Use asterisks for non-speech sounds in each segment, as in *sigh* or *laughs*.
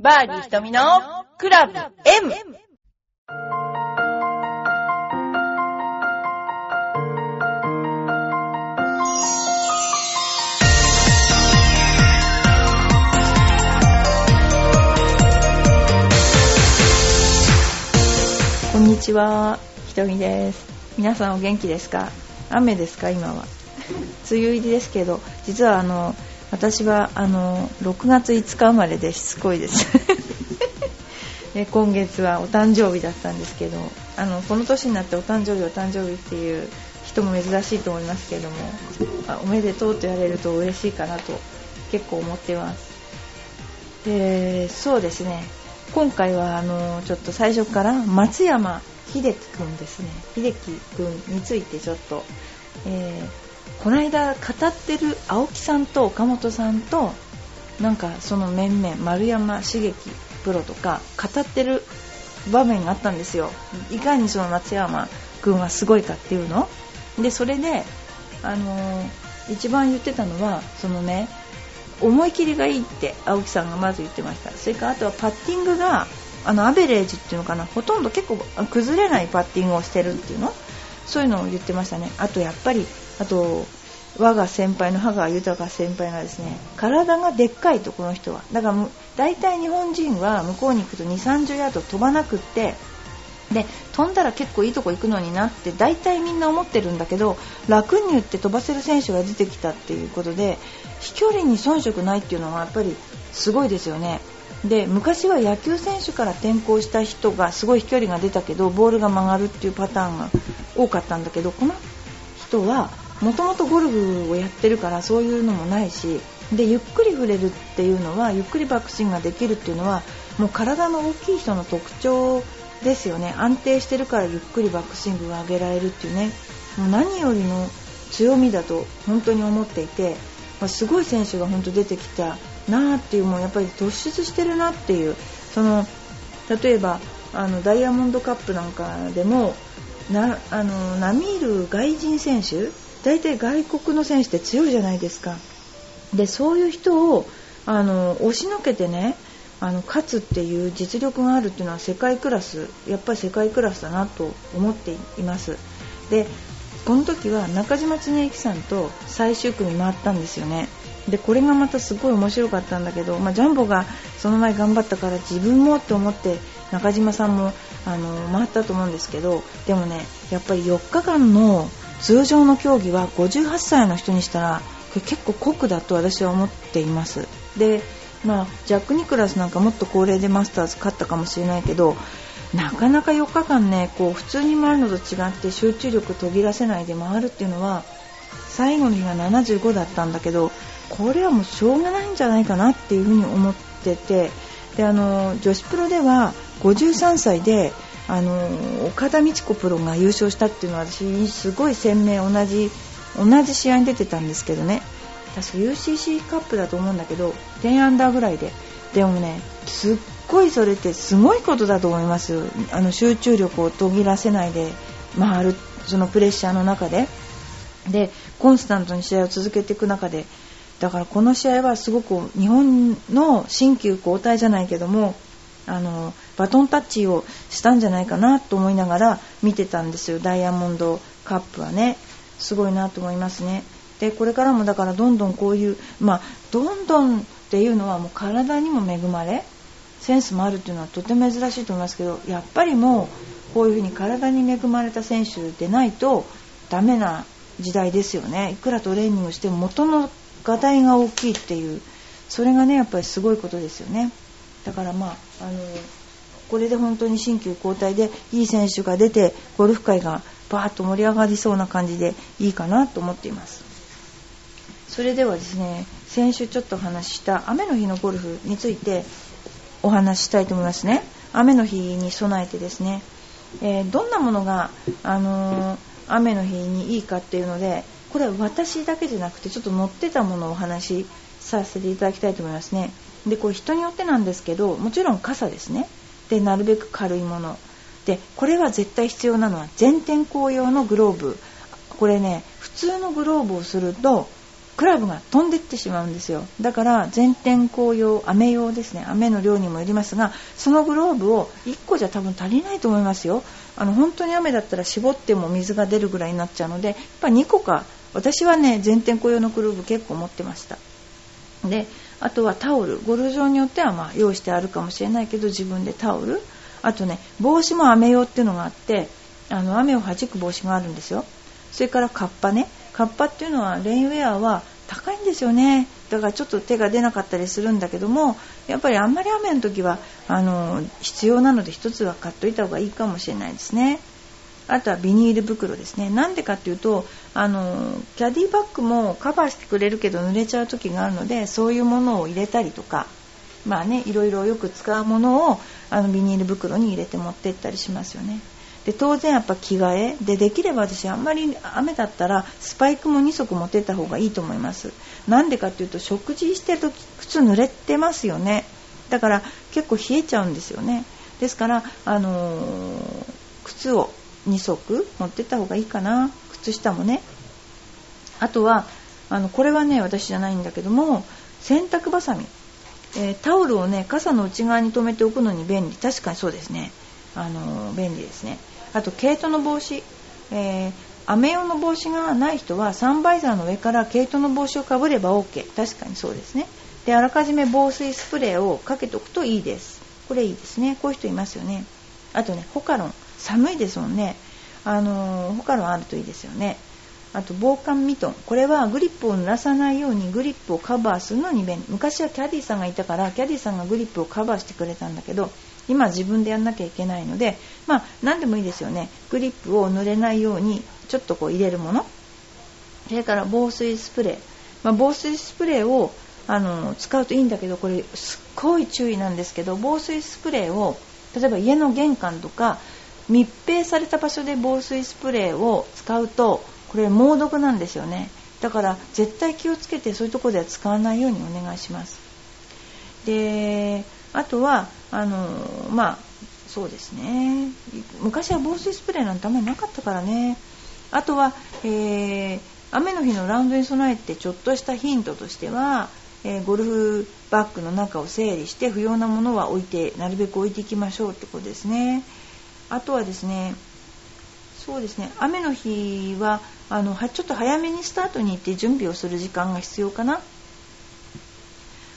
バーディー瞳のクラブ M! こんにちは、ひとみです。皆さんお元気ですか？雨ですか？今は。梅雨入りですけど、実はあの、私はあの、6月5日生まれでしつこいです。*laughs* で今月はお誕生日だったんですけど、あの、この年になってお誕生日お誕生日っていう人も珍しいと思いますけども、あおめでとうと言われると嬉しいかなと結構思ってます。で、そうですね。今回はあのちょっと最初から松山秀樹くんですね秀樹くんについてちょっと、えーこの間語ってる青木さんと岡本さんとなんかその面々丸山茂樹プロとか語ってる場面があったんですよ。いかにその松山くんはすごいかっていうの。でそれであのー一番言ってたのはそのね思い切りがいいって青木さんがまず言ってました。それからあとはパッティングがあのアベレージっていうのかな。ほとんど結構崩れないパッティングをしてるっていうの。そういうのを言ってましたね。あとやっぱりあと我が先輩の羽川豊先輩がですね体がでっかいとこの人はだから大体日本人は向こうに行くと2 3 0ヤード飛ばなくってで飛んだら結構いいとこ行くのになって大体みんな思ってるんだけど楽に打って飛ばせる選手が出てきたっていうことで飛距離に遜色ないっていうのはやっぱりすごいですよね。で昔は野球選手から転向した人がすごい飛距離が出たけどボールが曲がるっていうパターンが多かったんだけどこの人はもともとゴルフをやってるからそういうのもないしでゆっくり触れるっていうのはゆっくりバックスイングができるっていうのはもう体の大きい人の特徴ですよね。安定してるからゆっくりバックスイングが上げられるっていうね。もう何よりの強みだと本当に思っていて、まあすごい選手が本当出てきたなっていうもうやっぱり突出してるなっていうその例えばあのダイヤモンドカップなんかでもなあの並みいる外人選手大体外国の選手って強いじゃないですか。でそういう人をあの押しのけてねあの勝つっていう実力があるっていうのは世界クラスやっぱり世界クラスだなと思っています。でこの時は中島恒之さんと最終組回ったんですよね。でこれがまたすごい面白かったんだけど、まあ、ジャンボがその前頑張ったから自分もと思って中島さんもあの回ったと思うんですけどでもねやっぱり4日間の通常の競技は58歳の人にしたら結構酷だと私は思っています。で、まあ、ジャック・ニクラスなんかもっと高齢でマスターズ勝ったかもしれないけどなかなか4日間ねこう普通に回るのと違って集中力途切らせないで回るっていうのは最後の日が75だったんだけどこれはもうしょうがないんじゃないかなっていうふうに思っててであの女子プロでは53歳であの岡田美智子プロが優勝したっていうのは私すごい鮮明同じ同じ試合に出てたんですけどね。確か UCC カップだと思うんだけど10アンダーぐらいで。でもねすっごいそれってすごいことだと思います。あの集中力を途切らせないで回るそのプレッシャーの中で。でコンスタントに試合を続けていく中で。だからこの試合はすごく日本の新旧交代じゃないけどもあのバトンタッチをしたんじゃないかなと思いながら見てたんですよ。ダイヤモンドカップはね。すごいなと思いますね。でこれからもだからどんどんこういうまあどんどんっていうのはもう体にも恵まれセンスもあるっていうのはとても珍しいと思いますけどやっぱりもうこういうふうに体に恵まれた選手でないとダメな時代ですよね。いくらトレーニングしても元のがたいが大きいっていうそれがねやっぱりすごいことですよね。だからまああのこれで本当に新旧交代でいい選手が出てゴルフ界がバーッと盛り上がりそうな感じでいいかなと思っています。それではですね先週ちょっとお話しした雨の日のゴルフについてお話ししたいと思いますね。雨の日に備えてですね、えーどんなものが、あのー雨の日にいいかっていうのでこれは私だけじゃなくてちょっと載ってたものをお話しさせていただきたいと思いますね。でこれ人によってなんですけどもちろん傘ですね。でなるべく軽いもの。でこれは絶対必要なのは全天候用のグローブ。これね普通のグローブをするとクラブが飛んでってしまうんですよ。だから全天候用雨用ですね。雨の量にもよりますがそのグローブを1個じゃ多分足りないと思いますよ。あの本当に雨だったら絞っても水が出るぐらいになっちゃうのでやっぱ2個か。私はね全天候用のグローブ結構持ってました。であとはタオル。ゴルフ場によってはま用意してあるかもしれないけど自分でタオル。あとね帽子も雨用っていうのがあってあの雨を弾く帽子があるんですよ。それからカッパね。カッパっていうのはレインウェアは高いんですよね。だからちょっと手が出なかったりするんだけどもやっぱりあんまり雨の時はあの必要なので1つは買っといた方がいいかもしれないですね。あとはビニール袋ですね。なんでかっていうとあのキャディバッグもカバーしてくれるけど濡れちゃう時があるのでそういうものを入れたりとかまあねいろいろよく使うものをあのビニール袋に入れて持ってったりしますよね。で当然やっぱ着替え。でできれば私あんまり雨だったらスパイクも2足持ってった方がいいと思います。なんでかっていうと食事してる時靴濡れてますよね。だから結構冷えちゃうんですよね。ですからあのー、靴を2足持ってった方がいいかな。靴下もね。あとはあのこれはね私じゃないんだけども洗濯ばさみ、えー、タオルをね傘の内側に留めておくのに便利。確かにそうですね。あのー、便利ですね。あと毛糸の帽子、えー、雨用の帽子がない人はサンバイザーの上から毛糸の帽子をかぶれば OK 確かにそうですね。であらかじめ防水スプレーをかけておくといいです。これいいですね。こういう人いますよね。あとねホカロン。寒いですもんね。あのホカロンあるといいですよね。あと防寒ミトン。これはグリップを濡らさないようにグリップをカバーするのに便利。昔はキャディーさんがいたからキャディーさんがグリップをカバーしてくれたんだけど今自分でやんなきゃいけないのでまあ何でもいいですよね。グリップを濡れないようにちょっとこう入れるもの。それから防水スプレー、まあ、防水スプレーをあの使うといいんだけどこれすっごい注意なんですけど防水スプレーを例えば家の玄関とか密閉された場所で防水スプレーを使うとこれ猛毒なんですよね。だから絶対気をつけてそういうところでは使わないようにお願いします。であとはあのまあそうですね。昔は防水スプレーなんてあんまりなかったからね。あとは、えー、雨の日のラウンドに備えてちょっとしたヒントとしては、えー、ゴルフバッグの中を整理して不要なものは置いてなるべく置いていきましょうってことですね。あとはですねそうですね雨の日はあのちょっと早めにスタートに行って準備をする時間が必要かな。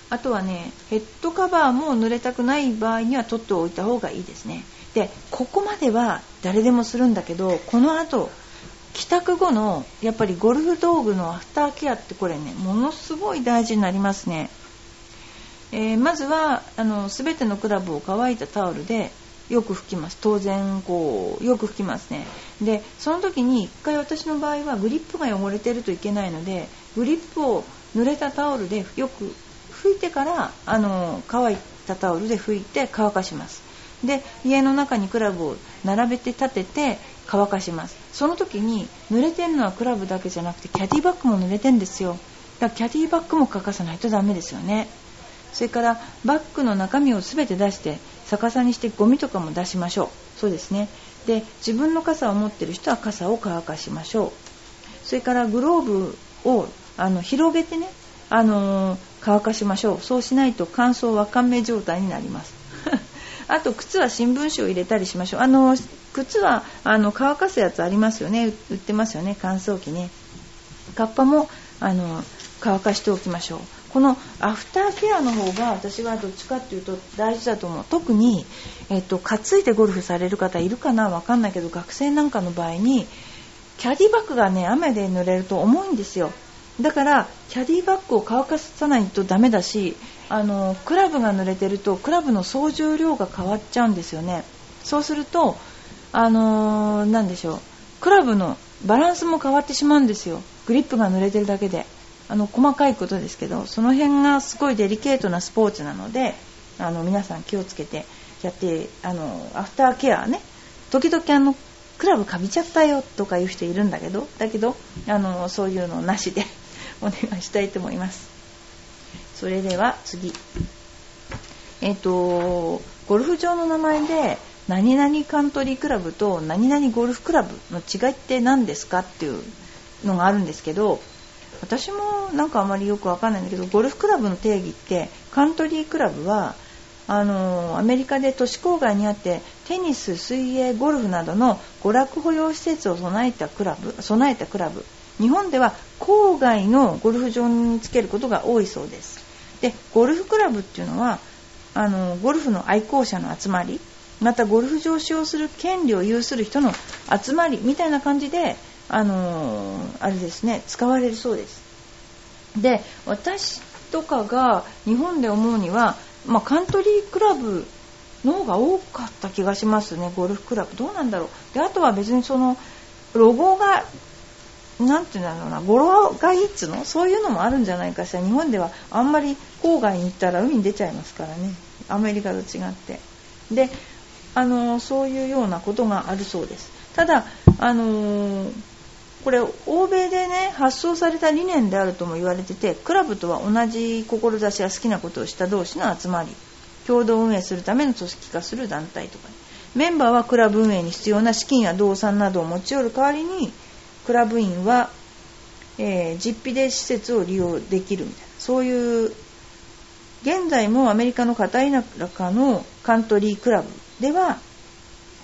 あとはねヘッドカバーも濡れたくない場合には取っておいた方がいいですね。でここまでは誰でもするんだけどこの後帰宅後のやっぱりゴルフ道具のアフターケアってこれねものすごい大事になりますね、えー、まずはあの全てのクラブを乾いたタオルでよく拭きます。当然こうよく拭きますね。でその時に1回私の場合はグリップが汚れてるといけないのでグリップを濡れたタオルでよく拭いてからあの乾いたタオルで拭いて乾かします。で家の中にクラブを並べて立てて乾かします。その時に濡れてるのはクラブだけじゃなくてキャディバッグも濡れてるんですよ。だからキャディバッグも欠かさないとダメですよね。それからバッグの中身を全て出して逆さにしてゴミとかも出しましょう。そうですね。で自分の傘を持ってる人は傘を乾かしましょう。それからグローブをあの広げてね、あのー、乾かしましょう。そうしないと乾燥わかめ状態になります。*laughs* あと靴は新聞紙を入れたりしましょう。あの靴はあの乾かすやつありますよね。売ってますよね。乾燥機ね。カッパもあの乾かしておきましょう。このアフターケアの方が私はどっちかっていうと大事だと思う。特に、えっと、担いでゴルフされる方いるかな分かんないけど学生なんかの場合にキャディバッグがね雨で濡れると重いんですよ。だからキャディバッグを乾かさないとダメだしあのクラブが濡れてるとクラブの総重量が変わっちゃうんですよね。そうするとあのー、でしょう。クラブのバランスも変わってしまうんですよ。グリップが濡れてるだけで。あの細かいことですけどその辺がすごいデリケートなスポーツなのであの皆さん気をつけてやってあのアフターケアね時々あのクラブかびちゃったよとかいう人いるんだけどだけどあのそういうのなしで *laughs* お願いしたいと思います。それでは次。えっ、ー、とゴルフ場の名前で何々カントリークラブと何々ゴルフクラブの違いって何ですかっていうのがあるんですけど私もなんかあまりよくわかんないんだけどゴルフクラブの定義ってカントリークラブはあのアメリカで都市郊外にあってテニス、水泳、ゴルフなどの娯楽保養施設を備えたクラブ備えたクラブ。日本では郊外のゴルフ場につけることが多いそうです。でゴルフクラブっていうのはあのゴルフの愛好者の集まりまたゴルフ場を使用する権利を有する人の集まりみたいな感じであのあれですね使われるそうです。で私とかが日本で思うには、まあ、カントリークラブの方が多かった気がしますねゴルフクラブ。どうなんだろう。であとは別にそのロゴがなんていうんだろうな語呂がいいっつの？そういうのもあるんじゃないかしら。日本ではあんまり郊外に行ったら海に出ちゃいますからね。アメリカと違って。であのそういうようなことがあるそうです。ただあのこれ欧米でね発想された理念であるとも言われててクラブとは同じ志や好きなことをした同士の集まり共同運営するための組織化する団体とか、メンバーはクラブ運営に必要な資金や動産などを持ち寄る代わりにクラブ員は、えー、実費で施設を利用できるみたいな。そういう現在もアメリカの片田舎のカントリークラブでは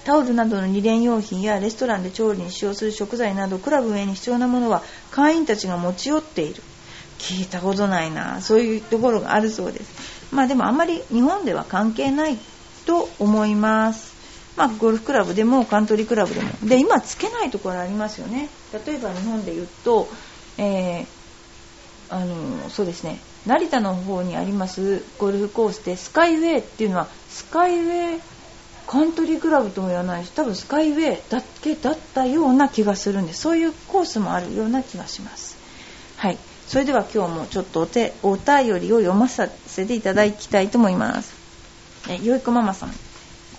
タオルなどの二連用品やレストランで調理に使用する食材などクラブ運営に必要なものは会員たちが持ち寄っている。聞いたことないな。そういうところがあるそうです。まあでもあんまり日本では関係ないと思います。まあ、ゴルフクラブでもカントリークラブでも。で今つけないところありますよね。例えば日本で言うと、えー、あのそうですね。成田の方にありますゴルフコースでスカイウェイっていうのはスカイウェイカントリークラブとも言わないし多分スカイウェイだけだったような気がするんでそういうコースもあるような気がします。はい。それでは今日もちょっとお手お便りを読ませていただきたいと思います。えよいこママさん。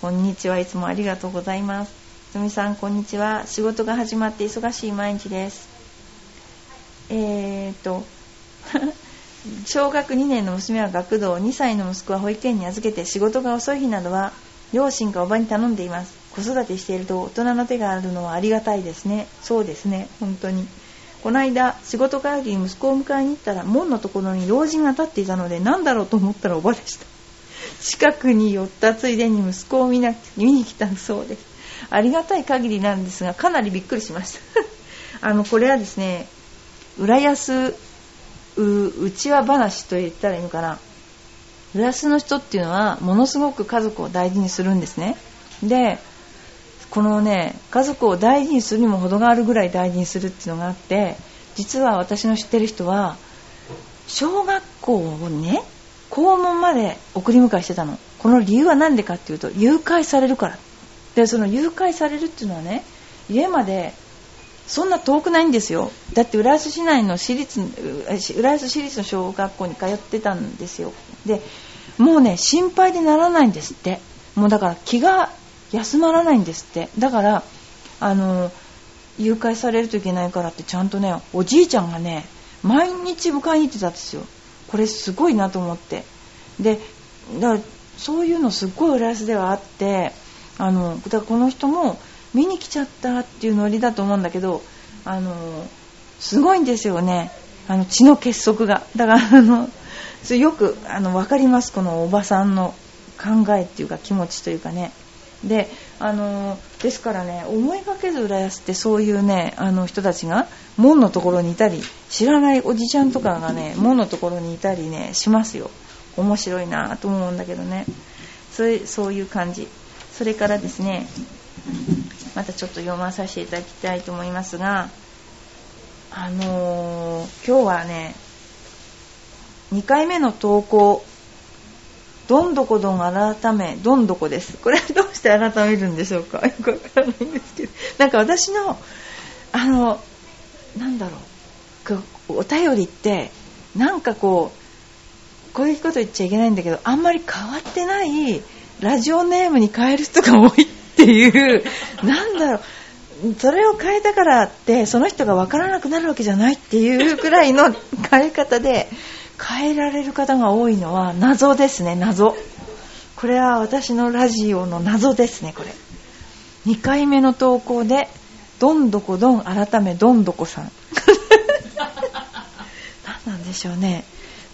こんにちはいつもありがとうございます。すみさんこんにちは。仕事が始まって忙しい毎日です。えーと *laughs* 小学2年の娘は学童2歳の息子は保育園に預けて仕事が遅い日などは両親かおばに頼んでいます。子育てしていると大人の手があるのはありがたいですね。そうですね。本当に。この間仕事帰りに息子を迎えに行ったら門のところに老人が立っていたので何だろうと思ったらおばでした。近くに寄ったついでに息子を見な見に来たそうで。すありがたい限りなんですがかなりびっくりしました。*laughs* あのこれはですね浦安うちわ話と言ったらいいのかな。浦安の人っていうのはものすごく家族を大事にするんですね。でこのね家族を大事にするにも程があるぐらい大事にするっていうのがあって実は私の知ってる人は小学校をね校門まで送り迎えしてたの。この理由は何でかっていうと誘拐されるから。でその誘拐されるっていうのはね家までそんな遠くないんですよ。だって浦安市内の私立浦安市立の小学校に通ってたんですよ。でもうね心配でならないんですって。もうだから気が休まらないんですって。だからあの誘拐されるといけないからってちゃんとねおじいちゃんがね毎日迎えに行ってたんですよ。これすごいなと思って。でだからそういうのすっごい浦安ではあってあのだからこの人も見に来ちゃったっていうノリだと思うんだけどあのすごいんですよね。あの血の結束が。だからあのそれよくあの分かります。このおばさんの考えっていうか気持ちというかね。であのですからね思いがけず浦安ってそういうねあの人たちが門のところにいたり知らないおじちゃんとかがね門のところにいたりねしますよ。面白いなと思うんだけどね。それそういう感じ。それからですねまたちょっと読まさせていただきたいと思いますがあのー、今日はね2回目の投稿どんどこどん改めどんどこです。これはどうして改めるんでしょうか？*laughs* よくわからないんですけど。なんか私のあのなんだろうお便りってなんかこうこういうこと言っちゃいけないんだけどあんまり変わってないラジオネームに変える人が多いっていうなんだろうそれを変えたからってその人が分からなくなるわけじゃないっていうくらいの変え方で変えられる方が多いのは謎ですね謎。これは私のラジオの謎ですねこれ。2回目の投稿でどんどこどん改めどんどこさんでしょうね。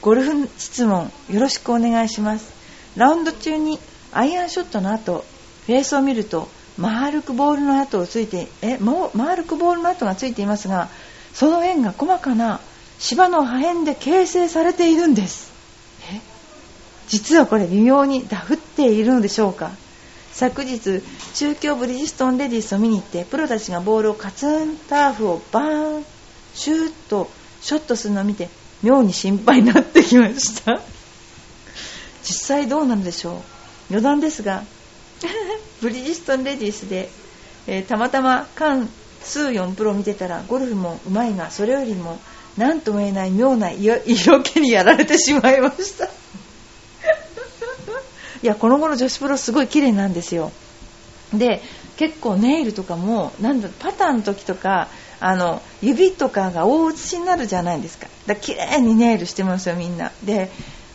ゴルフ質問よろしくお願いします。ラウンド中にアイアンショットの後フェースを見ると丸くボールの跡をついてえも丸くボールの跡がついていますがその円が細かな芝の破片で形成されているんです。え実はこれ微妙にダフっているのでしょうか。昨日中京ブリヂストンレディスを見に行ってプロたちがボールをカツンターフをバーンシューッとショットするのを見て妙に心配になってきました。実際どうなんでしょう。余談ですが *laughs* ブリヂストンレディースで、えー、たまたま関数4プロ見てたらゴルフもうまいがそれよりも何とも言えない妙な *laughs* 色気にやられてしまいました。*laughs* いやこの頃女子プロすごい綺麗なんですよ。で結構ネイルとかもなんだパターンの時とかあの指とかが大写しになるじゃないですか。だから綺麗にネイルしてますよみんな。で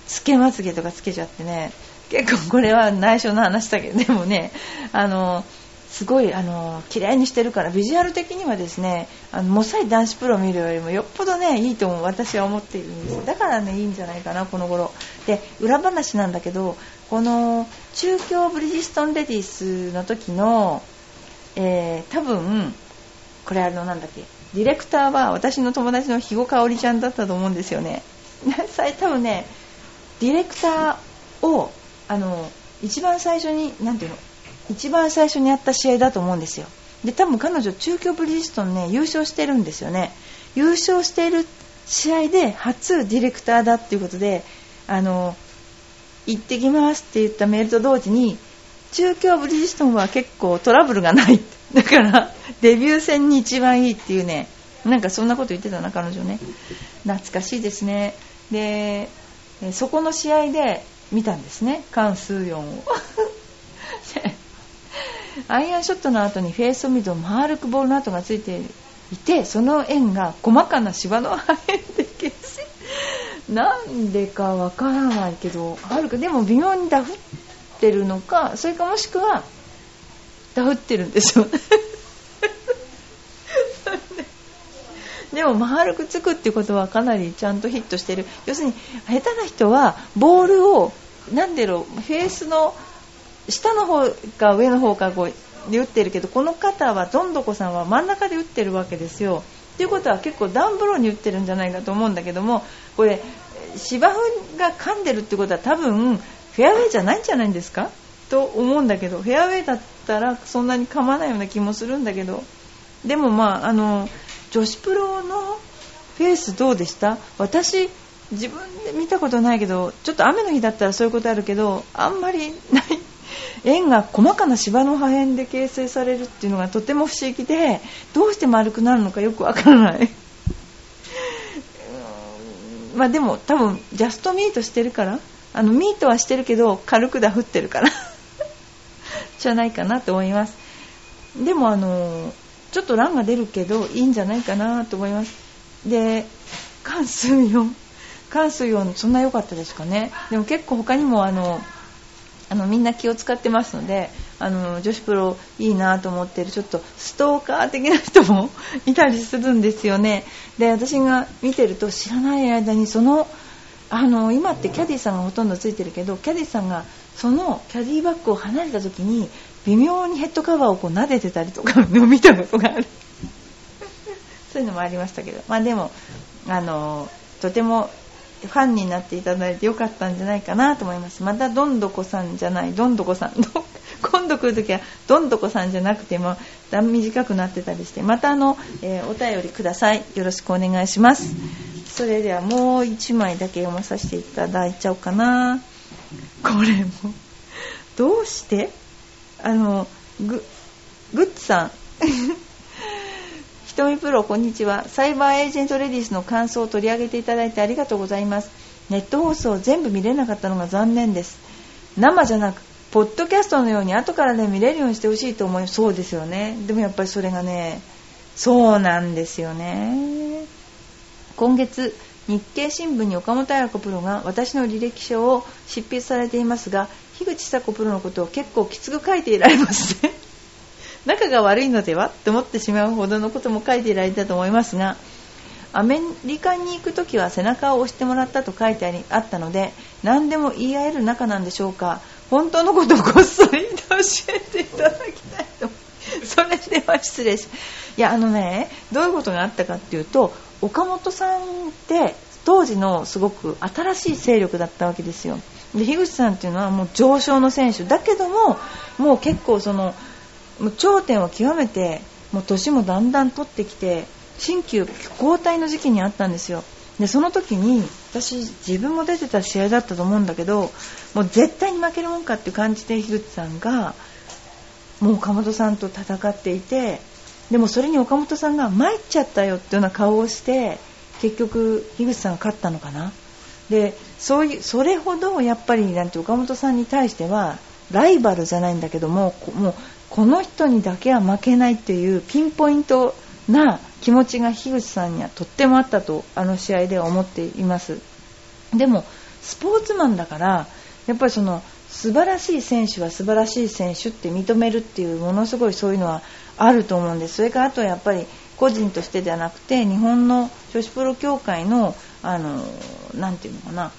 つけまつげとかつけちゃってね。結構これは内緒の話だけどでもねあのすごいあの綺麗にしてるからビジュアル的にはですねあのモサイ男子プロを見るよりもよっぽどねいいと思う私は思っているんです。だからねいいんじゃないかなこの頃。で裏話なんだけどこの中京ブリヂストンレディスの時の、えー、多分これあのなんだっけディレクターは私の友達の肥後香織ちゃんだったと思うんですよね。*laughs* 多分ねディレクターをあの一番最初に何ていうの一番最初にやった試合だと思うんですよ。で多分彼女中京ブリヂストンね優勝してるんですよね。優勝している試合で初ディレクターだっていうことであの行ってきますって言ったメールと同時に中京ブリヂストンは結構トラブルがない。だからデビュー戦に一番いいっていうねなんかそんなこと言ってたな彼女ね。懐かしいですね。でそこの試合で見たんですね。関数4を。*laughs* アイアンショットの後にフェースを見ると丸くボールの跡がついていてその円が細かな芝の破片で消しなんでかわからないけどあるか。でも微妙にダフってるのかそれかもしくはダフってるんですよ。*laughs* でも丸くつくっていうことはかなりちゃんとヒットしてる。要するに下手な人はボールを何だろうフェースの下の方か上の方かこうで打ってるけどこの方はどんどこさんは真ん中で打ってるわけですよ。ということは結構ダンブローに打ってるんじゃないかと思うんだけどもこれ芝生が噛んでるってことは多分フェアウェイじゃないんじゃないんですか？と思うんだけどフェアウェイだったらそんなに噛まないような気もするんだけど。でもまああの女子プロのフェースどうでした？私自分で見たことないけどちょっと雨の日だったらそういうことあるけどあんまりない。*laughs* 円が細かな芝の破片で形成されるっていうのがとても不思議でどうして丸くなるのかよくわからない。*laughs* まあでも多分ジャストミートしてるからあのミートはしてるけど軽くダフってるから *laughs* じゃないかなと思います。でもあのちょっと欄が出るけどいいんじゃないかなと思います。で関数4関数4そんな良かったですかね。でも結構他にもあのあのみんな気を使ってますのであの女子プロいいなと思ってるちょっとストーカー的な人も *laughs* いたりするんですよね。で私が見てると知らない間にそのあの今ってキャディーさんがほとんどついてるけどキャディーさんがそのキャディーバッグを離れた時に微妙にヘッドカバーをこう撫でてたりとかを見たことがある。*laughs* そういうのもありましたけど。まあでもあのとてもファンになっていただいてよかったんじゃないかなと思います。またどんどこさんじゃないどんどこさん *laughs* 今度来るときはどんどこさんじゃなくてもだ短くなってたりしてまたあの、えー、お便りください。よろしくお願いします。それではもう1枚だけ読まさせていただいちゃおうかな。これも。どうして？あのググッズさん。ひとみプロこんにちは。サイバーエージェントレディスの感想を取り上げていただいてありがとうございます。ネット放送全部見れなかったのが残念です。生じゃなくポッドキャストのように後からね見れるようにしてほしいと思いそうですよね。でもやっぱりそれがねそうなんですよね。今月日経新聞に岡本彩子プロが私の履歴書を執筆されていますが樋口久子プロのことを結構きつく書いていられますね。仲が悪いのでは？と思ってしまうほどのことも書いていられたと思いますがアメリカに行く時は背中を押してもらったと書いてありあったので何でも言い合える仲なんでしょうか。本当のことをこっそり教えていただきたいとそれでは失礼しいやあのねどういうことがあったかっていうと岡本さんって当時のすごく新しい勢力だったわけですよ。で樋口さんっていうのはもう上昇の選手。だけどももう結構そのもう頂点を極めてもう年もだんだん取ってきて新旧交代の時期にあったんですよ。でその時に私自分も出てた試合だったと思うんだけどもう絶対に負けるもんかって感じで樋口さんがもう岡本さんと戦っていてでもそれに岡本さんが参っちゃったよっていうような顔をして結局樋口さんが勝ったのかな。でそういうそれほどやっぱりなんて岡本さんに対してはライバルじゃないんだけどももうこの人にだけは負けないっていうピンポイントな気持ちが樋口さんにはとってもあったとあの試合では思っています。でもスポーツマンだからやっぱりその素晴らしい選手は素晴らしい選手って認めるっていうものすごいそういうのはあると思うんです。それからあとはやっぱり個人としてではなくて日本の女子プロ協会のあのなていうのかな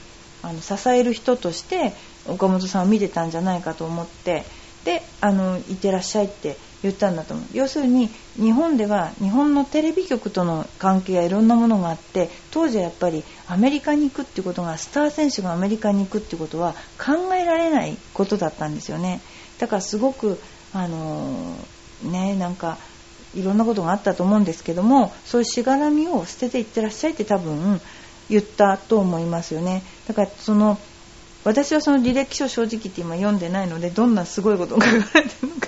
あの支える人として岡本さんを見てたんじゃないかと思ってであのいってらっしゃいって言ったんだと思う。要するに日本では日本のテレビ局との関係やいろんなものがあって当時はやっぱりアメリカに行くってことがスター選手がアメリカに行くってことは考えられないことだったんですよね。だからすごくあのねなんかいろんなことがあったと思うんですけどもそういうしがらみを捨てていってらっしゃいって多分言ったと思いますよね。だからその私はその履歴書正直言って今読んでないのでどんなすごいことが書かれてるのか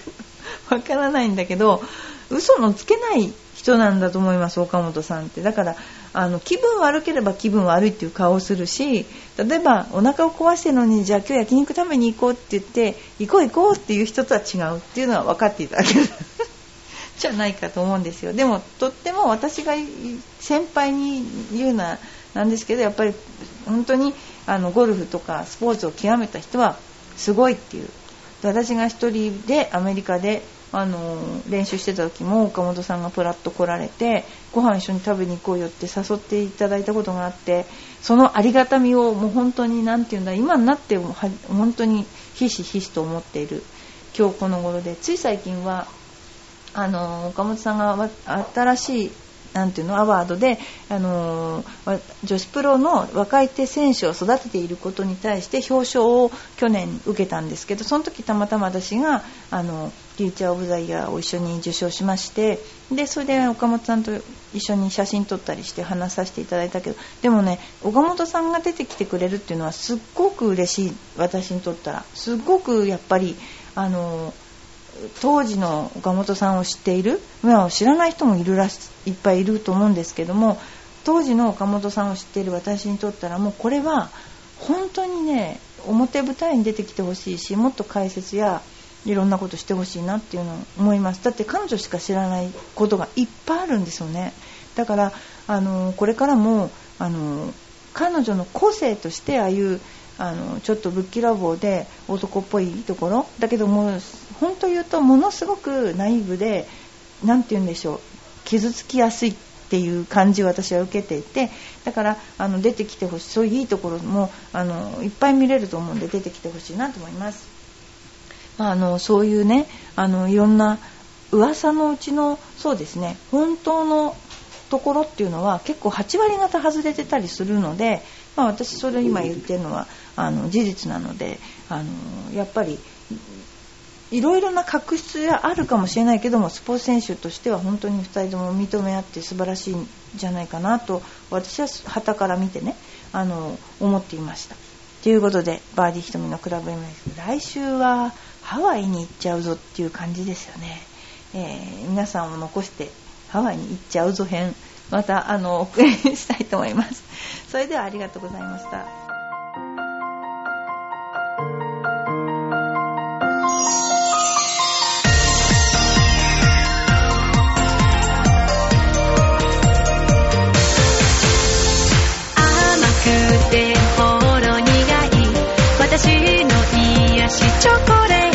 わからないんだけど嘘のつけない人なんだと思います岡本さんって。だからあの気分悪ければ気分悪いっていう顔をするし例えばお腹を壊してるのにじゃあ今日焼肉食べに行こうって言って行こう行こうっていう人とは違うっていうのは分かっていただける。*laughs* じゃないかと思うんですよ。でもとっても私が先輩に言うのはなんですけどやっぱり本当にあのゴルフとかスポーツを極めた人はすごいっていう。私が1人でアメリカであの練習してた時も岡本さんがプラッと来られてご飯一緒に食べに行こうよって誘っていただいたことがあってそのありがたみをもう本当に何て言うんだ今になっても本当にひしひしと思っている。今日この頃で。つい最近はあの岡本さんが新しいなんていうのアワードで、あの女子プロの若い手選手を育てていることに対して表彰を去年受けたんですけどその時たまたま私があのフューチャー・オブ・ザ・イヤーを一緒に受賞しましてでそれで岡本さんと一緒に写真撮ったりして話させていただいたけどでもね岡本さんが出てきてくれるっていうのはすっごく嬉しい私にとったら。すっごくやっぱりあの当時の岡本さんを知っている今は知らない人もいるらしいっぱいいると思うんですけども当時の岡本さんを知っている私にとったらもうこれは本当にね表舞台に出てきてほしいしもっと解説やいろんなことしてほしいなっていうのを思います。だって彼女しか知らないことがいっぱいあるんですよね。だからあのこれからもあの彼女の個性としてああいうあのちょっとぶっきらぼうで男っぽいところだけども本当言うとものすごくナイーブで何て言うんでしょう傷つきやすいっていう感じを私は受けていてだからあの出てきてほしいそういういいところもあのいっぱい見れると思うんで出てきてほしいなと思います。まあ、あのそういうねあのいろんな噂のうちのそうですね本当のところっていうのは結構8割方外れてたりするので、まあ、私それ今言ってるのはあの事実なのであのやっぱりいろいろな確執はあるかもしれないけどもスポーツ選手としては本当に2人とも認め合って素晴らしいんじゃないかなと私は旗から見てねあの思っていました。ということでバーディー瞳のクラブ MS 来週はハワイに行っちゃうぞっていう感じですよね、えー、皆さんを残してハワイに行っちゃうぞ編またあのお送りしたいと思います。それではありがとうございました。chocolate.